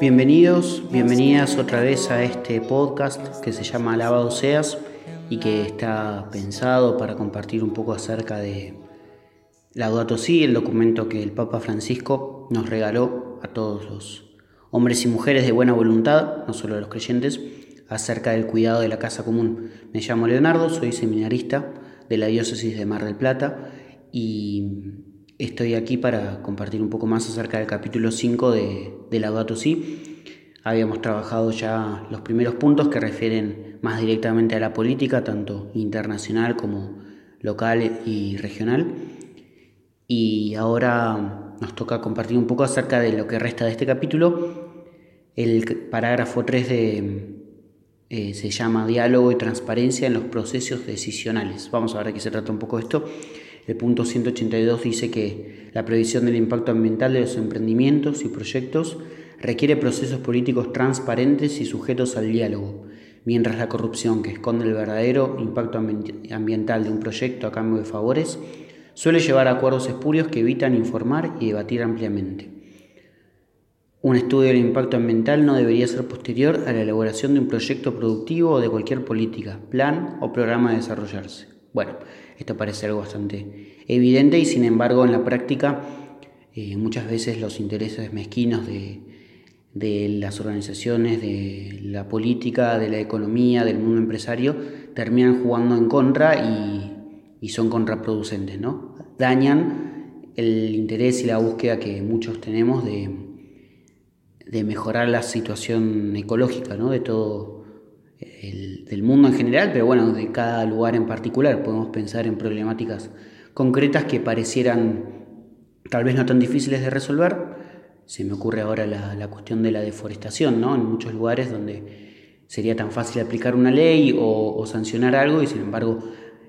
Bienvenidos, bienvenidas otra vez a este podcast que se llama Alabado Seas y que está pensado para compartir un poco acerca de Laudato Si, el documento que el Papa Francisco nos regaló a todos los hombres y mujeres de buena voluntad, no solo a los creyentes, acerca del cuidado de la casa común. Me llamo Leonardo, soy seminarista de la diócesis de Mar del Plata y estoy aquí para compartir un poco más acerca del capítulo 5 de, de Laudato Si. Habíamos trabajado ya los primeros puntos que refieren más directamente a la política, tanto internacional como local y regional. Y ahora nos toca compartir un poco acerca de lo que resta de este capítulo. El parágrafo 3 de, eh, se llama Diálogo y Transparencia en los Procesos Decisionales. Vamos a ver de qué se trata un poco esto. El punto 182 dice que la previsión del impacto ambiental de los emprendimientos y proyectos requiere procesos políticos transparentes y sujetos al diálogo, mientras la corrupción que esconde el verdadero impacto ambiental de un proyecto a cambio de favores suele llevar a acuerdos espurios que evitan informar y debatir ampliamente. Un estudio del impacto ambiental no debería ser posterior a la elaboración de un proyecto productivo o de cualquier política, plan o programa a desarrollarse. Bueno, esto parece algo bastante evidente y sin embargo en la práctica eh, muchas veces los intereses mezquinos de, las organizaciones, de la política, de la economía, del mundo empresario, terminan jugando en contra y y son contraproducentes, ¿no? Dañan el interés y la búsqueda que muchos tenemos de, de mejorar la situación ecológica, ¿no? De todo el, del mundo en general, pero bueno, de cada lugar en particular. Podemos pensar en problemáticas concretas que parecieran tal vez no tan difíciles de resolver. Se me ocurre ahora la, la cuestión de la deforestación, ¿no? En muchos lugares donde sería tan fácil aplicar una ley o, o sancionar algo y sin embargo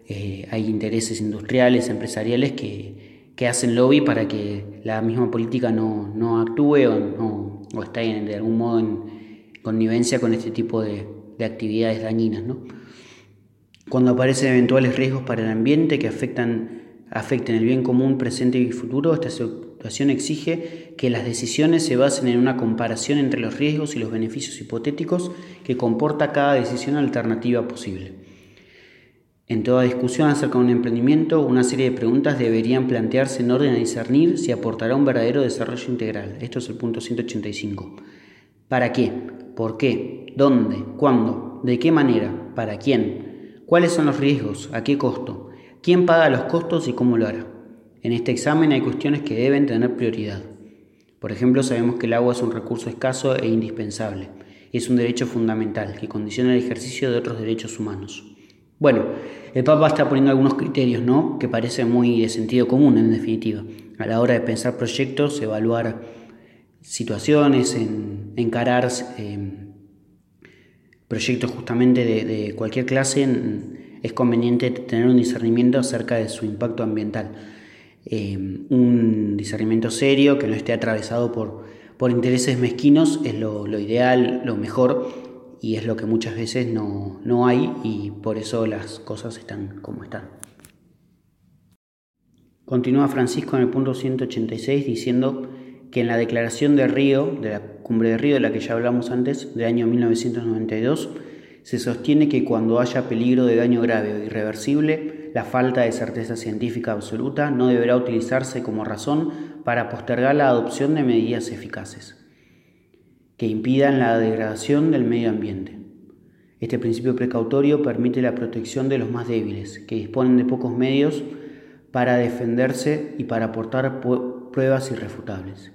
eh, hay intereses industriales, empresariales que, que, hacen lobby para que la misma política no, no actúe o, no, o esté de algún modo en connivencia con este tipo de, de actividades dañinas. ¿no? Cuando aparecen eventuales riesgos para el ambiente que afectan, afecten el bien común presente y futuro, esta situación exige que las decisiones se basen en una comparación entre los riesgos y los beneficios hipotéticos que comporta cada decisión alternativa posible. En toda discusión acerca de un emprendimiento, una serie de preguntas deberían plantearse en orden a discernir si aportará un verdadero desarrollo integral. Esto es el punto 185. ¿Para qué? ¿Por qué? ¿Dónde? ¿Cuándo? ¿De qué manera? ¿Para quién? ¿Cuáles son los riesgos? ¿A qué costo? ¿Quién paga los costos y cómo lo hará? En este examen hay cuestiones que deben tener prioridad. Por ejemplo, sabemos que el agua es un recurso escaso e indispensable. Es un derecho fundamental que condiciona el ejercicio de otros derechos humanos. Bueno, el Papa está poniendo algunos criterios, ¿no? Que parecen muy de sentido común, en definitiva, a la hora de pensar proyectos, evaluar situaciones, en, encarar em, proyectos justamente de, cualquier clase, es conveniente tener un discernimiento acerca de su impacto ambiental. Em, un discernimiento serio que no esté atravesado por, por intereses mezquinos es lo, lo ideal, lo mejor y es lo que muchas veces no, no hay y por eso las cosas están como están. Continúa Francisco en el punto 186 diciendo que en la declaración de Río, de la cumbre de Río de la que ya hablamos antes, del año 1992, se sostiene que cuando haya peligro de daño grave o irreversible, la falta de certeza científica absoluta no deberá utilizarse como razón para postergar la adopción de medidas eficaces que impidan la degradación del medio ambiente. Este principio precautorio permite la protección de los más débiles, que disponen de pocos medios para defenderse y para aportar pruebas irrefutables.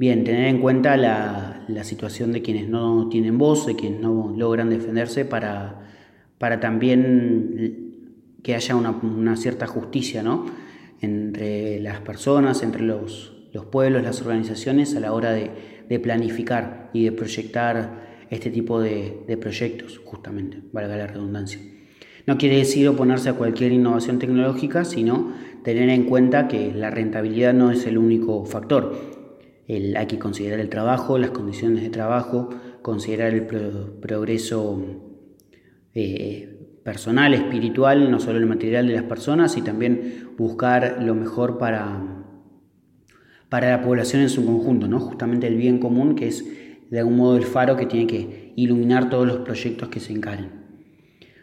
Bien, tener en cuenta la, situación de quienes no tienen voz, de quienes no logran defenderse, para, para también que haya una, cierta justicia ¿no? entre las personas, entre los, los pueblos, las organizaciones a la hora de, de planificar y de proyectar este tipo de, proyectos, justamente, valga la redundancia. No quiere decir oponerse a cualquier innovación tecnológica, sino tener en cuenta que la rentabilidad no es el único factor. Hay que considerar el trabajo, las condiciones de trabajo, considerar el progreso eh, personal, espiritual, no solo el material de las personas, y también buscar lo mejor para, para la población en su conjunto, ¿no? justamente el bien común que es de algún modo el faro que tiene que iluminar todos los proyectos que se encaren.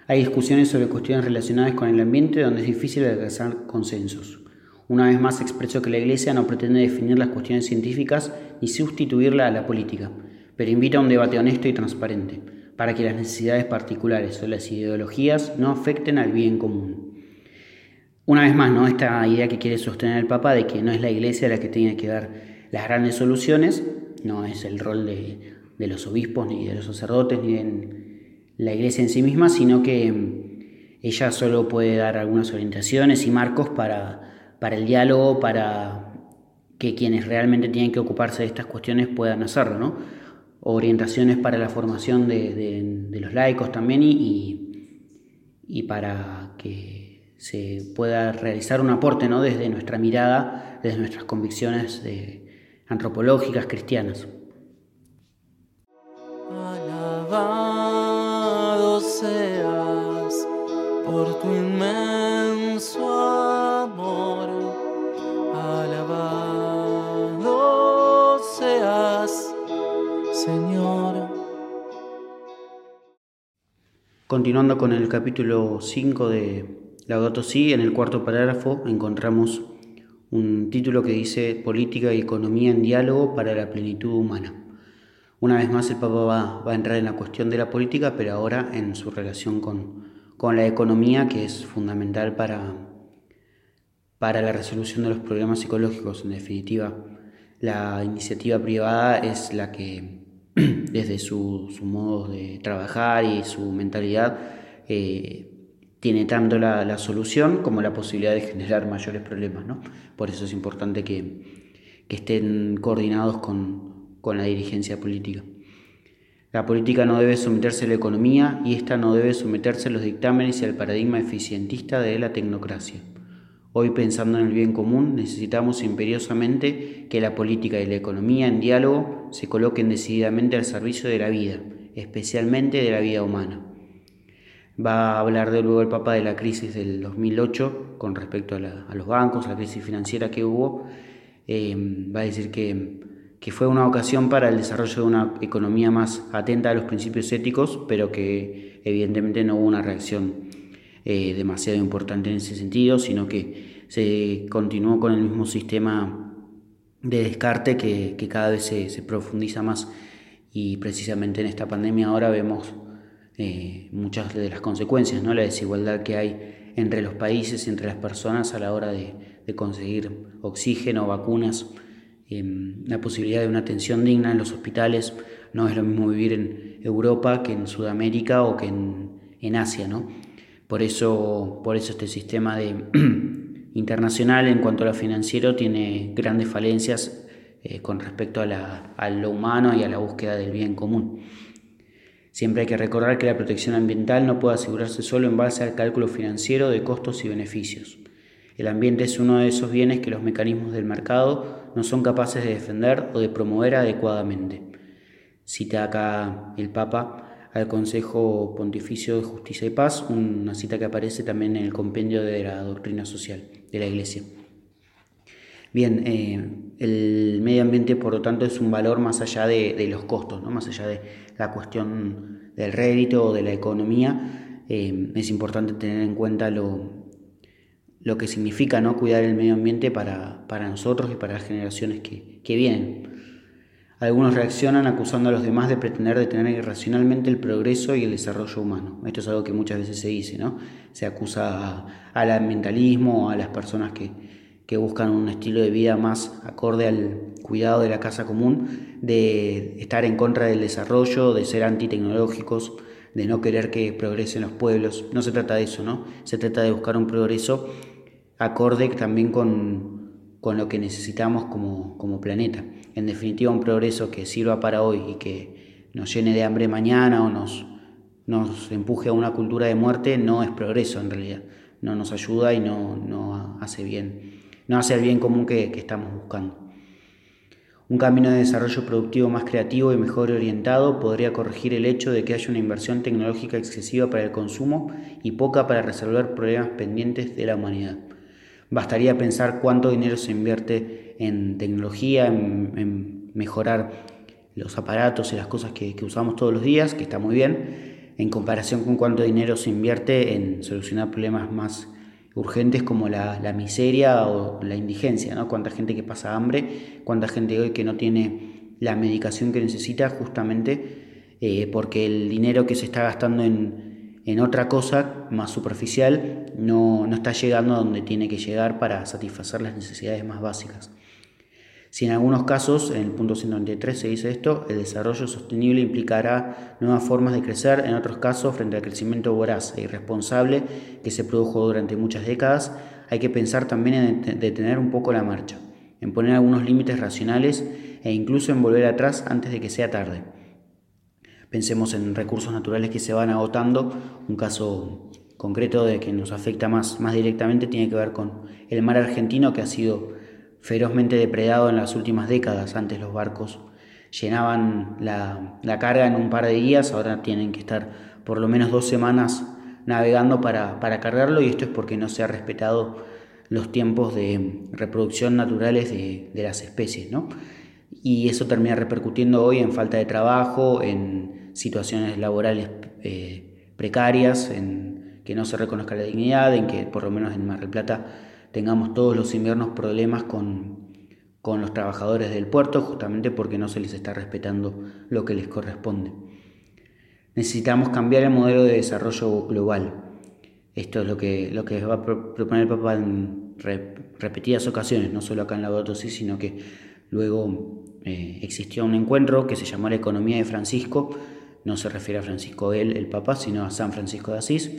Hay discusiones sobre cuestiones relacionadas con el ambiente donde es difícil alcanzar consensos. Una vez más expreso que la Iglesia no pretende definir las cuestiones científicas ni sustituirla a la política, pero invita a un debate honesto y transparente, para que las necesidades particulares o las ideologías no afecten al bien común. Una vez más, ¿no? esta idea que quiere sostener el Papa de que no es la Iglesia la que tiene que dar las grandes soluciones, no es el rol de, de los obispos, ni de los sacerdotes, ni de la Iglesia en sí misma, sino que mm, ella solo puede dar algunas orientaciones y marcos para, para el diálogo, para que quienes realmente tienen que ocuparse de estas cuestiones puedan hacerlo, ¿no? orientaciones para la formación de, los laicos también y, y, para que se pueda realizar un aporte ¿no? desde nuestra mirada, desde nuestras convicciones antropológicas cristianas. Alabado seas por tu inmenso Continuando con el capítulo 5 de Laudato Si, en el cuarto parágrafo encontramos un título que dice Política y Economía en Diálogo para la Plenitud Humana. Una vez más el Papa va, a entrar en la cuestión de la política, pero ahora en su relación con, con la economía, que es fundamental para, para la resolución de los problemas psicológicos. En definitiva, la iniciativa privada es la que desde su, modo de trabajar y su mentalidad, eh, tiene tanto la, solución como la posibilidad de generar mayores problemas. ¿no? Por eso es importante que, estén coordinados con, con, la dirigencia política. La política no debe someterse a la economía y esta no debe someterse a los dictámenes y al paradigma eficientista de la tecnocracia. Hoy, pensando en el bien común, necesitamos imperiosamente que la política y la economía en diálogo se coloquen decididamente al servicio de la vida, especialmente de la vida humana. Va a hablar de luego el Papa de la crisis del 2008 con respecto a, los bancos, la crisis financiera que hubo. Eh, va a decir que, fue una ocasión para el desarrollo de una economía más atenta a los principios éticos, pero que evidentemente no hubo una reacción eh, demasiado importante en ese sentido, sino que se continuó con el mismo sistema de descarte que, cada vez se, profundiza más y precisamente en esta pandemia ahora vemos eh, muchas de las consecuencias, ¿no? la desigualdad que hay entre los países entre las personas a la hora de, conseguir oxígeno, vacunas, em, la posibilidad de una atención digna en los hospitales. No es lo mismo vivir en Europa que en Sudamérica o que en Asia. ¿no? Por eso, por eso este sistema de, internacional en cuanto a lo financiero tiene grandes falencias eh, con respecto a, lo humano y a la búsqueda del bien común. Siempre hay que recordar que la protección ambiental no puede asegurarse solo en base al cálculo financiero de costos y beneficios. El ambiente es uno de esos bienes que los mecanismos del mercado no son capaces de defender o de promover adecuadamente. Cita acá el Papa al Consejo Pontificio de Justicia y Paz, una cita que aparece también en el compendio de la doctrina social de la Iglesia. Bien, eh, el medio ambiente, por lo tanto, es un valor más allá de, los costos, ¿no? más allá de la cuestión del rédito o de la economía. Eh, es importante tener en cuenta lo, lo que significa ¿no? cuidar el medio ambiente para, nosotros y para las generaciones que, que vienen. Algunos reaccionan acusando a los demás de pretender detener irracionalmente el progreso y el desarrollo humano. Esto es algo que muchas veces se dice, ¿no? Se acusa al ambientalismo, a las personas que, que buscan un estilo de vida más acorde al cuidado de la casa común, de estar en contra del desarrollo, de ser antitecnológicos, de no querer que progresen los pueblos. No se trata de eso, ¿no? Se trata de buscar un progreso acorde también con, con lo que necesitamos como, como planeta en definitiva un progreso que sirva para hoy y que nos llene de hambre mañana o nos, nos empuje a una cultura de muerte, no es progreso en realidad. No nos ayuda y no, hace bien, no hace el bien común que, que estamos buscando. Un camino de desarrollo productivo más creativo y mejor orientado podría corregir el hecho de que haya una inversión tecnológica excesiva para el consumo y poca para resolver problemas pendientes de la humanidad. Bastaría pensar cuánto dinero se invierte en tecnología, en, mejorar los aparatos y las cosas que, usamos todos los días, que está muy bien, en comparación con cuánto dinero se invierte en solucionar problemas más urgentes como la, miseria o la indigencia, ¿no? Cuánta gente que pasa hambre, cuánta gente hoy que no tiene la medicación que necesita justamente eh, porque el dinero que se está gastando en, en otra cosa más superficial no, está llegando a donde tiene que llegar para satisfacer las necesidades más básicas. Si en algunos casos, en el punto 193 se dice esto, el desarrollo sostenible implicará nuevas formas de crecer, en otros casos, frente al crecimiento voraz e irresponsable que se produjo durante muchas décadas, hay que pensar también en detener un poco la marcha, en poner algunos límites racionales e incluso en volver atrás antes de que sea tarde. Pensemos en recursos naturales que se van agotando. Un caso concreto de que nos afecta más, más directamente tiene que ver con el mar argentino que ha sido ferozmente depredado en las últimas décadas. Antes los barcos llenaban la, carga en un par de días, ahora tienen que estar por lo menos dos semanas navegando para, cargarlo y esto es porque no se ha respetado los tiempos de reproducción naturales de, de las especies. ¿no? y eso termina repercutiendo hoy en falta de trabajo, en situaciones laborales eh, precarias, en que no se reconozca la dignidad, en que por lo menos en Mar del Plata tengamos todos los inviernos problemas con, con los trabajadores del puerto, justamente porque no se les está respetando lo que les corresponde. Necesitamos cambiar el modelo de desarrollo global. Esto es lo que, lo que va a proponer el Papa en repetidas ocasiones, no solo acá en la sí, sino que luego eh, existió un encuentro que se llamó la economía de Francisco, no se refiere a Francisco el Papa, sino a San Francisco de Asís,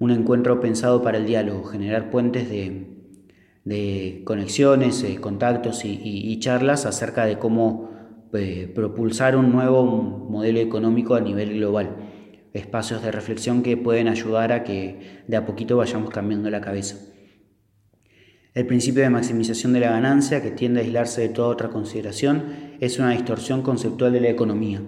un encuentro pensado para el diálogo, generar puentes de, conexiones, eh, contactos y, charlas acerca de cómo eh, propulsar un nuevo modelo económico a nivel global, espacios de reflexión que pueden ayudar a que de a poquito vayamos cambiando la cabeza. El principio de maximización de la ganancia, que tiende a aislarse de toda otra consideración, es una distorsión conceptual de la economía.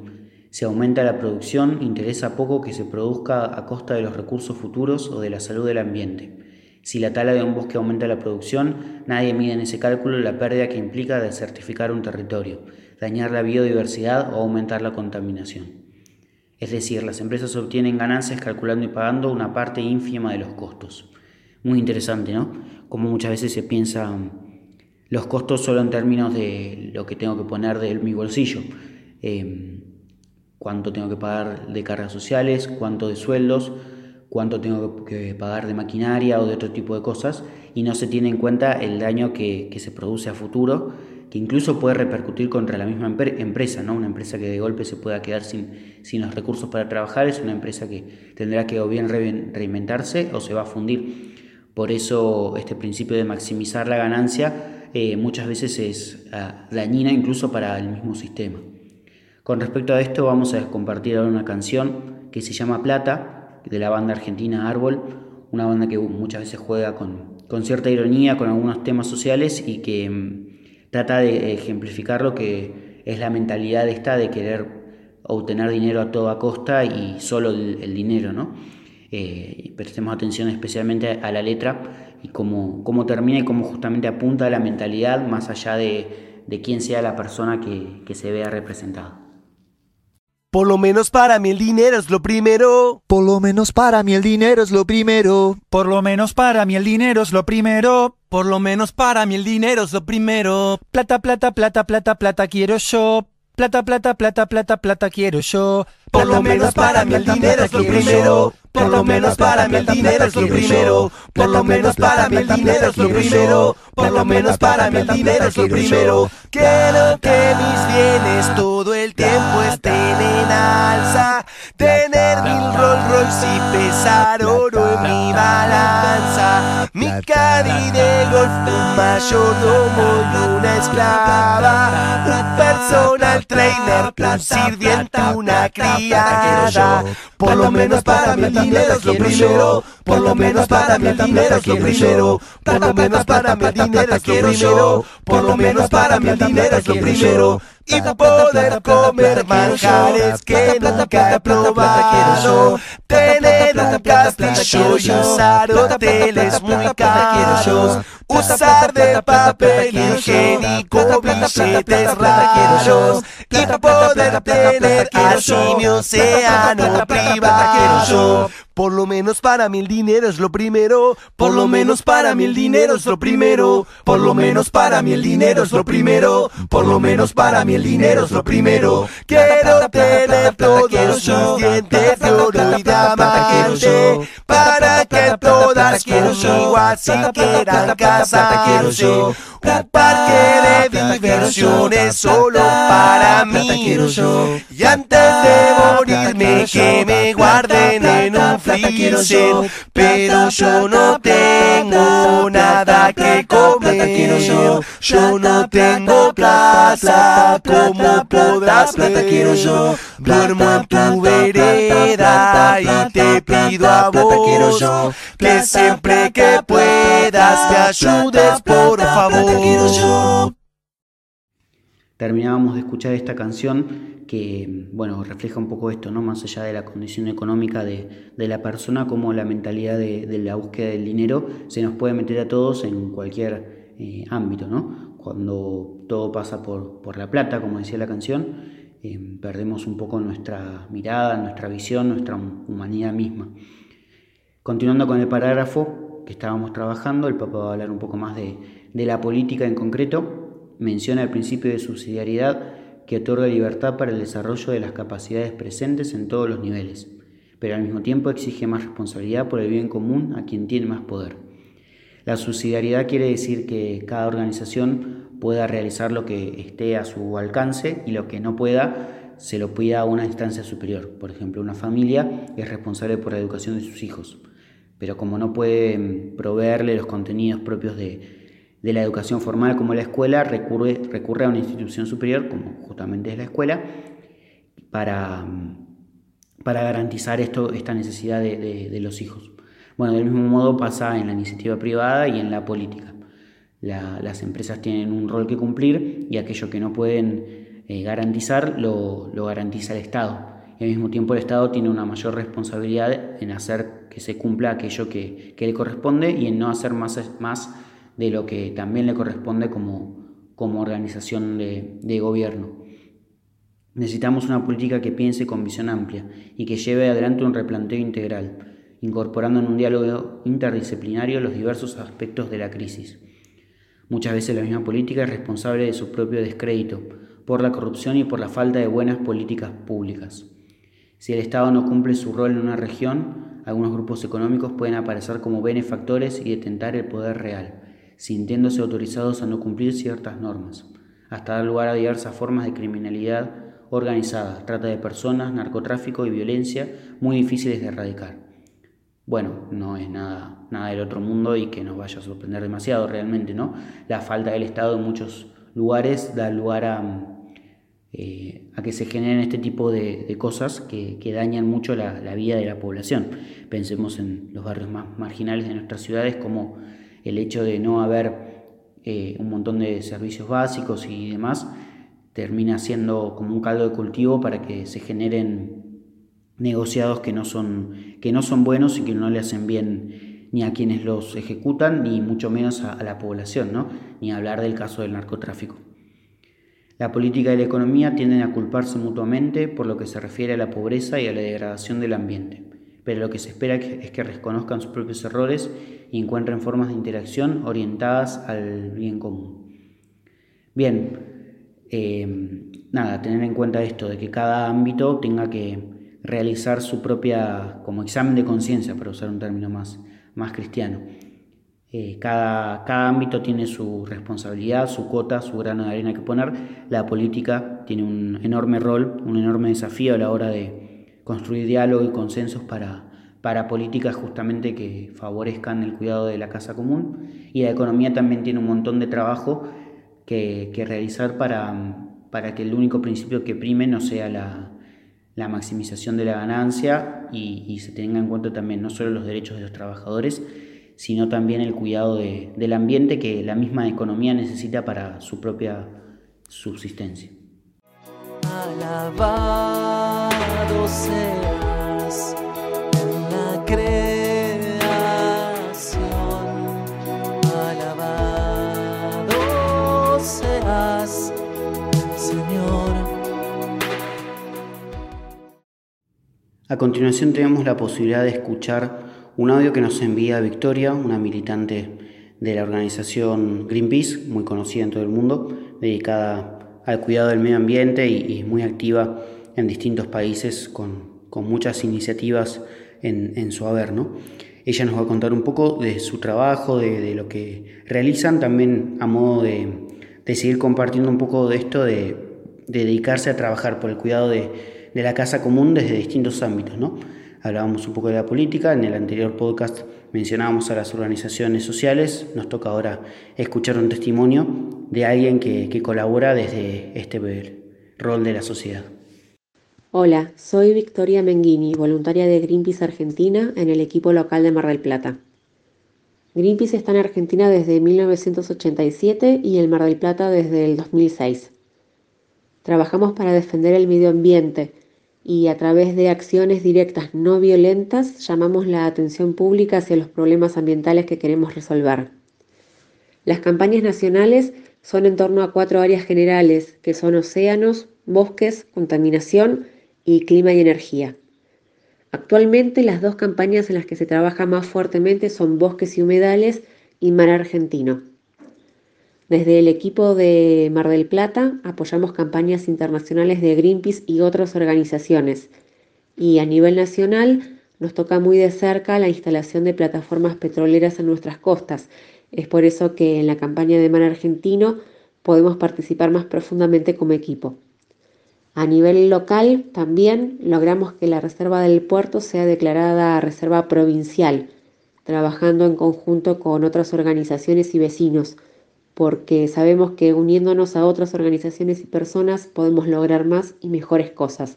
Si aumenta la producción, interesa poco que se produzca a costa de los recursos futuros o de la salud del ambiente. Si la tala de un bosque aumenta la producción, nadie mide en ese cálculo la pérdida que implica desertificar un territorio, dañar la biodiversidad o aumentar la contaminación. Es decir, las empresas obtienen ganancias calculando y pagando una parte ínfima de los costos. Muy interesante, ¿no? Como muchas veces se piensa los costos solo en términos de lo que tengo que poner de mi bolsillo. Em, cuánto tengo que pagar de cargas sociales, cuánto de sueldos, cuánto tengo que pagar de maquinaria o de otro tipo de cosas, y no se tiene en cuenta el daño que, se produce a futuro, que incluso puede repercutir contra la misma empresa, ¿no? Una empresa que de golpe se pueda quedar sin, sin los recursos para trabajar es una empresa que tendrá que o bien reinventarse o se va a fundir. Por eso este principio de maximizar la ganancia eh, muchas veces es ah, dañina incluso para el mismo sistema. Con respecto a esto vamos a compartir ahora una canción que se llama Plata, de la banda argentina Árbol, una banda que muchas veces juega con, cierta ironía con algunos temas sociales y que mm, trata de ejemplificar lo que es la mentalidad esta de querer obtener dinero a toda costa y solo el, dinero, ¿no? eh, prestemos atención especialmente a la letra y cómo, cómo termina y cómo justamente apunta a la mentalidad más allá de, de quién sea la persona que, que se vea representada. Por lo menos para mí el dinero es lo primero. Por lo menos para mí el dinero es lo primero. Por lo menos para mí el dinero es lo primero. Por lo menos para mí el dinero es lo primero. Plata, plata, plata, plata, plata quiero yo. Plata, plata, plata, plata, plata quiero yo. Por lo menos para mí el dinero es lo primero. Por lo menos para mí el dinero es lo primero. Por lo menos para mí el dinero es lo primero. Por lo menos para mí el dinero es lo primero. Quiero que mis bienes todo el tiempo estén en alza. Tener mil Rolls Royce y pesar oro en mi balanza. Mi cari de golf, un mayordomo y una esclava. Un personal trainer, un sirviente, una criada. Por lo menos para mí el dinero es lo primero. Por lo menos para mí el dinero es lo primero. Por lo menos para mí el dinero es lo primero. Por lo menos para mí el dinero es lo primero y poder comer manjares que nunca he probado. Tener un castillo y usar hoteles muy caros. Usar de papel higiénico billetes raros y poder tener así mi océano privado. Por lo menos para mí el dinero es lo primero. Por lo menos para mí el dinero es lo primero. Por lo menos para mí el dinero es lo primero. Por lo menos para mí el dinero es lo primero. Quiero tener todos los dientes oro y diamante para que todas conmigo así quieran casa quiero yo. Un parque de diversiones solo para mí. Y antes de morirme que me guarden en un freezer. Pero yo no tengo nada que comer. Yo no tengo plaza como podrás ver. Duermo en tu vereda y te pido a vos que siempre que puedas me ayudes por favor. Terminábamos de escuchar esta canción que, bueno, refleja un poco esto, ¿no? Más allá de la condición económica de, la persona, como la mentalidad de, la búsqueda del dinero se nos puede meter a todos en cualquier eh, ámbito, ¿no? Cuando todo pasa por, la plata, como decía la canción, eh, perdemos un poco nuestra mirada, nuestra visión, nuestra humanidad misma. Continuando con el parágrafo que estábamos trabajando, el Papa va a hablar un poco más de, de la política en concreto, menciona el principio de subsidiariedad que otorga libertad para el desarrollo de las capacidades presentes en todos los niveles, pero al mismo tiempo exige más responsabilidad por el bien común a quien tiene más poder. La subsidiariedad quiere decir que cada organización pueda realizar lo que esté a su alcance y lo que no pueda se lo pida a una instancia superior. Por ejemplo, una familia es responsable por la educación de sus hijos, pero como no puede proveerle los contenidos propios de, de la educación formal como la escuela recurre, recurre a una institución superior, como justamente es la escuela, para, para garantizar esto, esta necesidad de, los hijos. Bueno, del mismo modo pasa en la iniciativa privada y en la política. las empresas tienen un rol que cumplir y aquello que no pueden eh, garantizar lo, garantiza el Estado. Y al mismo tiempo el Estado tiene una mayor responsabilidad en hacer que se cumpla aquello que, que le corresponde y en no hacer más, más de lo que también le corresponde como, como organización de, de gobierno. Necesitamos una política que piense con visión amplia y que lleve adelante un replanteo integral, incorporando en un diálogo interdisciplinario los diversos aspectos de la crisis. Muchas veces la misma política es responsable de su propio descrédito, por la corrupción y por la falta de buenas políticas públicas. Si el Estado no cumple su rol en una región, algunos grupos económicos pueden aparecer como benefactores y detentar el poder real sintiéndose autorizados a no cumplir ciertas normas, hasta dar lugar a diversas formas de criminalidad organizada, trata de personas, narcotráfico y violencia muy difíciles de erradicar. Bueno, no es nada, nada del otro mundo y que nos vaya a sorprender demasiado realmente, ¿no? La falta del Estado en muchos lugares da lugar a, eh, que se generen este tipo de, cosas que, dañan mucho la, vida de la población. Pensemos en los barrios más marginales de nuestras ciudades como el hecho de no haber eh, un montón de servicios básicos y demás termina siendo como un caldo de cultivo para que se generen negociados que no son, que no son buenos y que no le hacen bien ni a quienes los ejecutan, ni mucho menos a, la población, ¿no? ni hablar del caso del narcotráfico. La política y la economía tienden a culparse mutuamente por lo que se refiere a la pobreza y a la degradación del ambiente, pero lo que se espera es que reconozcan sus propios errores y encuentren formas de interacción orientadas al bien común. Bien, eh, nada, tener en cuenta esto, de que cada ámbito tenga que realizar su propia, como examen de conciencia, para usar un término más, más cristiano. Eh, cada, cada ámbito tiene su responsabilidad, su cuota, su grano de arena que poner. La política tiene un enorme rol, un enorme desafío a la hora de construir diálogo y consensos para, para políticas justamente que favorezcan el cuidado de la casa común y la economía también tiene un montón de trabajo que, realizar para, para, que el único principio que prime no sea la, maximización de la ganancia y, se tenga en cuenta también no solo los derechos de los trabajadores, sino también el cuidado del ambiente que la misma economía necesita para su propia subsistencia. Alabado seas a continuación tenemos la posibilidad de escuchar un audio que nos envía Victoria, una militante de la organización Greenpeace, muy conocida en todo el mundo, dedicada al cuidado del medio ambiente y, y muy activa en distintos países con, con muchas iniciativas en, su haber. Ella nos va a contar un poco de su trabajo, de, lo que realizan, también a modo de, seguir compartiendo un poco de esto de, dedicarse a trabajar por el cuidado de, la casa común desde distintos ámbitos. ¿no? Hablábamos un poco de la política, en el anterior podcast mencionábamos a las organizaciones sociales, nos toca ahora escuchar un testimonio de alguien que colabora desde este rol de la sociedad. Hola, soy Victoria Menghini, voluntaria de Greenpeace Argentina en el equipo local de Mar del Plata. Greenpeace está en Argentina desde 1987 y en Mar del Plata desde el 2006. Trabajamos para defender el medio ambiente y a través de acciones directas no violentas llamamos la atención pública hacia los problemas ambientales que queremos resolver. Las campañas nacionales son en torno a cuatro áreas generales, que son océanos, bosques, contaminación y Clima y Energía. Actualmente las dos campañas en las que se trabaja más fuertemente son Bosques y Humedales y Mar Argentino. Desde el equipo de Mar del Plata apoyamos campañas internacionales de Greenpeace y otras organizaciones. Y a nivel nacional nos toca muy de cerca la instalación de plataformas petroleras en nuestras costas. Es por eso que en la campaña de Mar Argentino podemos participar más profundamente como equipo. A nivel local también logramos que la reserva del puerto sea declarada reserva provincial, trabajando en conjunto con otras organizaciones y vecinos, porque sabemos que uniéndonos a otras organizaciones y personas podemos lograr más y mejores cosas.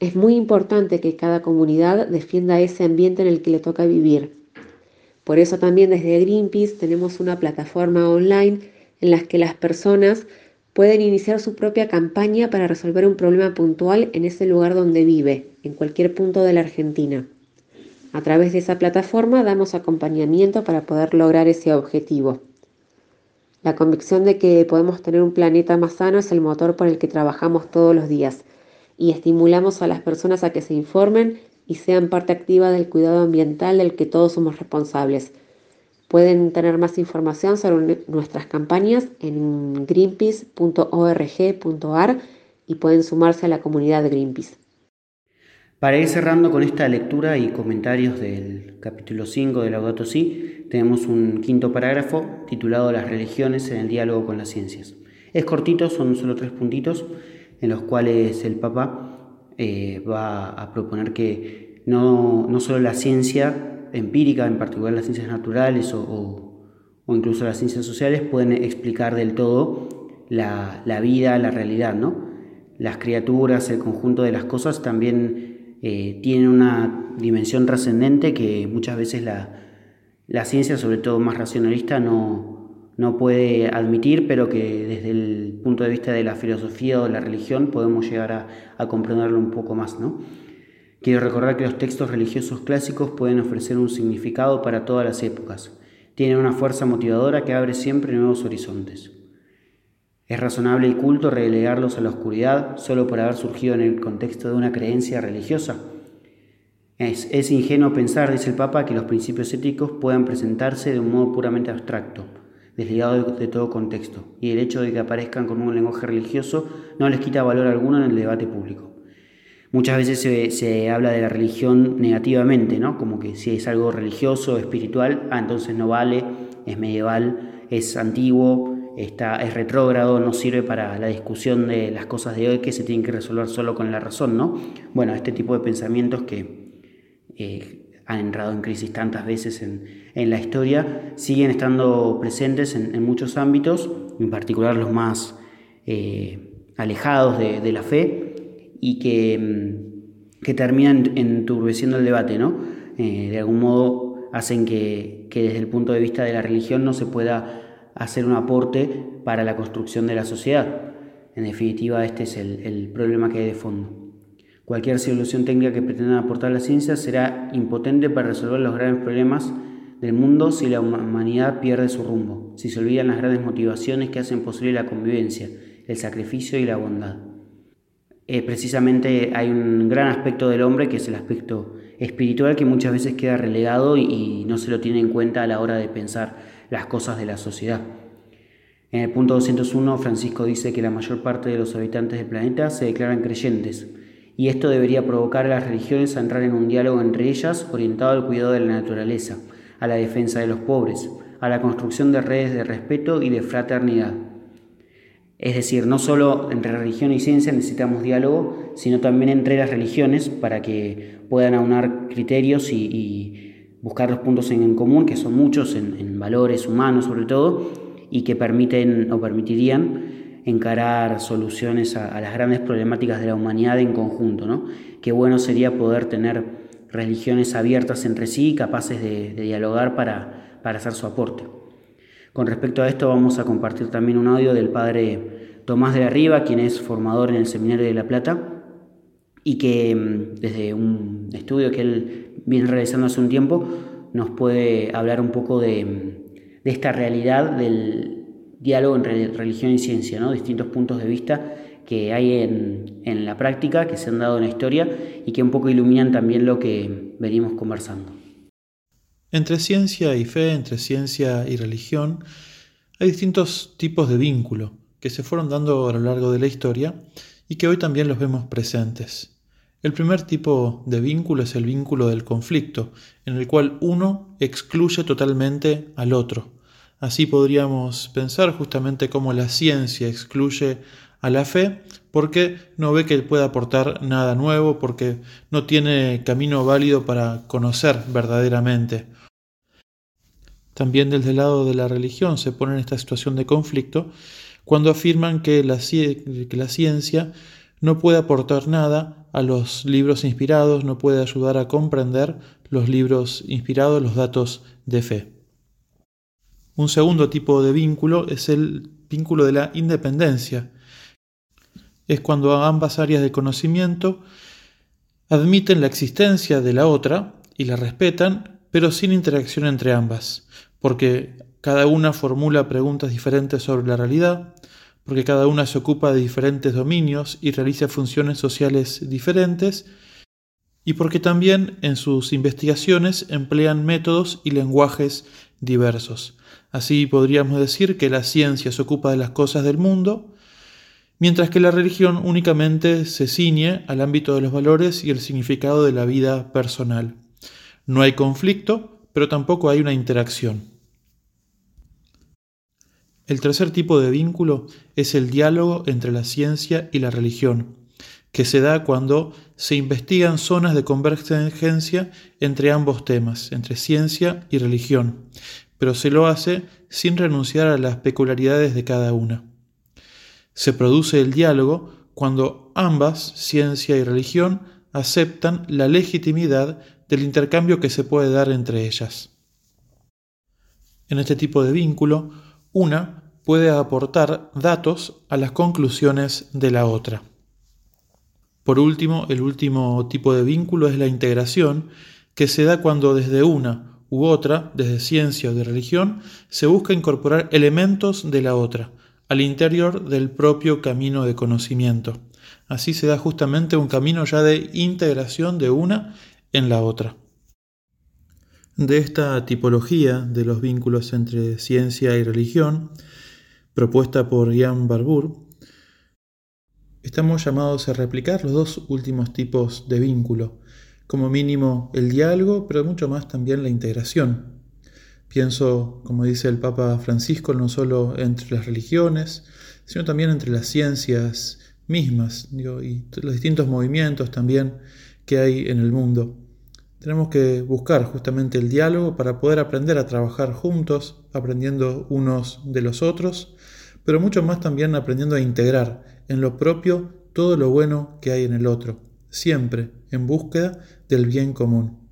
Es muy importante que cada comunidad defienda ese ambiente en el que le toca vivir. Por eso también desde Greenpeace tenemos una plataforma online en la que las personas pueden iniciar su propia campaña para resolver un problema puntual en ese lugar donde vive, en cualquier punto de la Argentina. A través de esa plataforma damos acompañamiento para poder lograr ese objetivo. La convicción de que podemos tener un planeta más sano es el motor por el que trabajamos todos los días y estimulamos a las personas a que se informen y sean parte activa del cuidado ambiental del que todos somos responsables Pueden tener más información sobre nuestras campañas en greenpeace.org.ar y pueden sumarse a la comunidad de Greenpeace. Para ir cerrando con esta lectura y comentarios del capítulo 5 de Laudato Si, tenemos un quinto parágrafo titulado Las religiones en el diálogo con las ciencias. Es cortito, son solo tres puntitos en los cuales el Papa eh, va a proponer que no, no solo la ciencia empírica, en particular las ciencias naturales o, incluso las ciencias sociales, pueden explicar del todo la, vida, la realidad, ¿no? Las criaturas, el conjunto de las cosas también eh, tienen una dimensión trascendente que muchas veces la, ciencia, sobre todo más racionalista, no, no puede admitir, pero que desde el punto de vista de la filosofía o la religión podemos llegar a, a comprenderlo un poco más, ¿no? Quiero recordar que los textos religiosos clásicos pueden ofrecer un significado para todas las épocas. Tienen una fuerza motivadora que abre siempre nuevos horizontes. ¿Es razonable y culto relegarlos a la oscuridad solo por haber surgido en el contexto de una creencia religiosa? Es, ingenuo pensar, dice el Papa, que los principios éticos puedan presentarse de un modo puramente abstracto, desligado de, de, todo contexto, y el hecho de que aparezcan con un lenguaje religioso no les quita valor alguno en el debate público. Muchas veces se, habla de la religión negativamente, ¿no? Como que si es algo religioso, espiritual, ah, entonces no vale, es medieval, es antiguo, está, es retrógrado, no sirve para la discusión de las cosas de hoy que se tienen que resolver solo con la razón, ¿no? Bueno, este tipo de pensamientos que eh, han entrado en crisis tantas veces en, la historia siguen estando presentes en, muchos ámbitos, en particular los más eh, alejados de la fe y que, que terminan enturbeciendo el debate, ¿no? Eh, de algún modo hacen que, desde el punto de vista de la religión no se pueda hacer un aporte para la construcción de la sociedad. En definitiva, este es el, problema que hay de fondo. Cualquier solución técnica que pretenda aportar la ciencia será impotente para resolver los graves problemas del mundo si la humanidad pierde su rumbo, si se olvidan las grandes motivaciones que hacen posible la convivencia, el sacrificio y la bondad. Eh, precisamente hay un gran aspecto del hombre que es el aspecto espiritual que muchas veces queda relegado y, no se lo tiene en cuenta a la hora de pensar las cosas de la sociedad. En el punto 201, Francisco dice que la mayor parte de los habitantes del planeta se declaran creyentes, y esto debería provocar a las religiones a entrar en un diálogo entre ellas orientado al cuidado de la naturaleza, a la defensa de los pobres, a la construcción de redes de respeto y de fraternidad. Es decir, no solo entre religión y ciencia necesitamos diálogo, sino también entre las religiones para que puedan aunar criterios y, buscar los puntos en común, que son muchos en, valores humanos sobre todo, y que permiten o permitirían encarar soluciones a, las grandes problemáticas de la humanidad en conjunto. ¿no? Qué bueno sería poder tener religiones abiertas entre sí, capaces de, dialogar para, para hacer su aporte. Con respecto a esto vamos a compartir también un audio del padre Tomás de la Riva, quien es formador en el Seminario de La Plata y que mm, desde un estudio que él viene realizando hace un tiempo nos puede hablar un poco de, mm, esta realidad del diálogo entre religión y ciencia, ¿no? distintos puntos de vista que hay en, en la práctica, que se han dado en la historia y que un poco iluminan también lo que venimos conversando. Entre ciencia y fe, entre ciencia y religión, hay distintos tipos de vínculo que se fueron dando a lo largo de la historia y que hoy también los vemos presentes. El primer tipo de vínculo es el vínculo del conflicto, en el cual uno excluye totalmente al otro. Así podríamos pensar justamente cómo la ciencia excluye a la fe porque no ve que pueda aportar nada nuevo, porque no tiene camino válido para conocer verdaderamente. También desde el lado de la religión se pone en esta situación de conflicto cuando afirman que la, ciencia no puede aportar nada a los libros inspirados, no puede ayudar a comprender los libros inspirados, los datos de fe. Un segundo tipo de vínculo es el vínculo de la independencia. Es cuando ambas áreas de conocimiento admiten la existencia de la otra y la respetan, pero sin interacción entre ambas porque cada una formula preguntas diferentes sobre la realidad, porque cada una se ocupa de diferentes dominios y realiza funciones sociales diferentes, y porque también en sus investigaciones emplean métodos y lenguajes diversos. Así podríamos decir que la ciencia se ocupa de las cosas del mundo, mientras que la religión únicamente se ciñe al ámbito de los valores y el significado de la vida personal. No hay conflicto, pero tampoco hay una interacción. El tercer tipo de vínculo es el diálogo entre la ciencia y la religión, que se da cuando se investigan zonas de convergencia entre ambos temas, entre ciencia y religión, pero se lo hace sin renunciar a las peculiaridades de cada una. Se produce el diálogo cuando ambas, ciencia y religión, aceptan la legitimidad del intercambio que se puede dar entre ellas. En este tipo de vínculo, una puede aportar datos a las conclusiones de la otra. Por último, el último tipo de vínculo es la integración, que se da cuando desde una u otra, desde ciencia o de religión, se busca incorporar elementos de la otra al interior del propio camino de conocimiento. Así se da justamente un camino ya de integración de una en la otra. De esta tipología de los vínculos entre ciencia y religión, propuesta por Ian Barbour, estamos llamados a replicar los dos últimos tipos de vínculo, como mínimo el diálogo, pero mucho más también la integración. Pienso, como dice el Papa Francisco, no solo entre las religiones, sino también entre las ciencias mismas y los distintos movimientos también que hay en el mundo. Tenemos que buscar justamente el diálogo para poder aprender a trabajar juntos, aprendiendo unos de los otros, pero mucho más también aprendiendo a integrar en lo propio todo lo bueno que hay en el otro, siempre en búsqueda del bien común.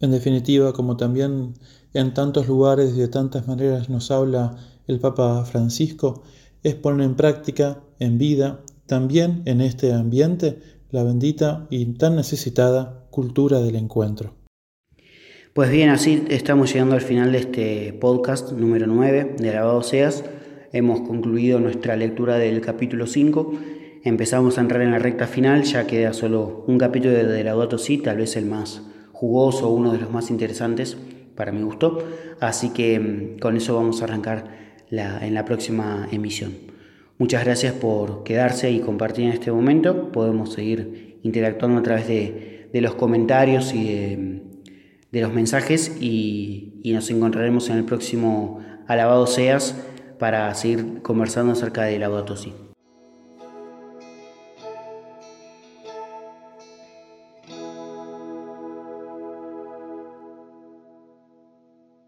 En definitiva, como también en tantos lugares y de tantas maneras nos habla el Papa Francisco, es poner en práctica, en vida, también en este ambiente, la bendita y tan necesitada cultura del encuentro. Pues bien, así estamos llegando al final de este podcast número 9 de Lavado Seas. Hemos concluido nuestra lectura del capítulo 5 empezamos a entrar en la recta final, ya queda solo un capítulo de Laudato Si, tal vez el más jugoso, uno de los más interesantes para mi gusto. Así que mm, con eso vamos a arrancar en la próxima emisión. Muchas gracias por quedarse y compartir en este momento. Podemos seguir interactuando a través de, los comentarios y de, los mensajes y, nos encontraremos en el próximo Alabado Seas para seguir conversando acerca de Laudato Si.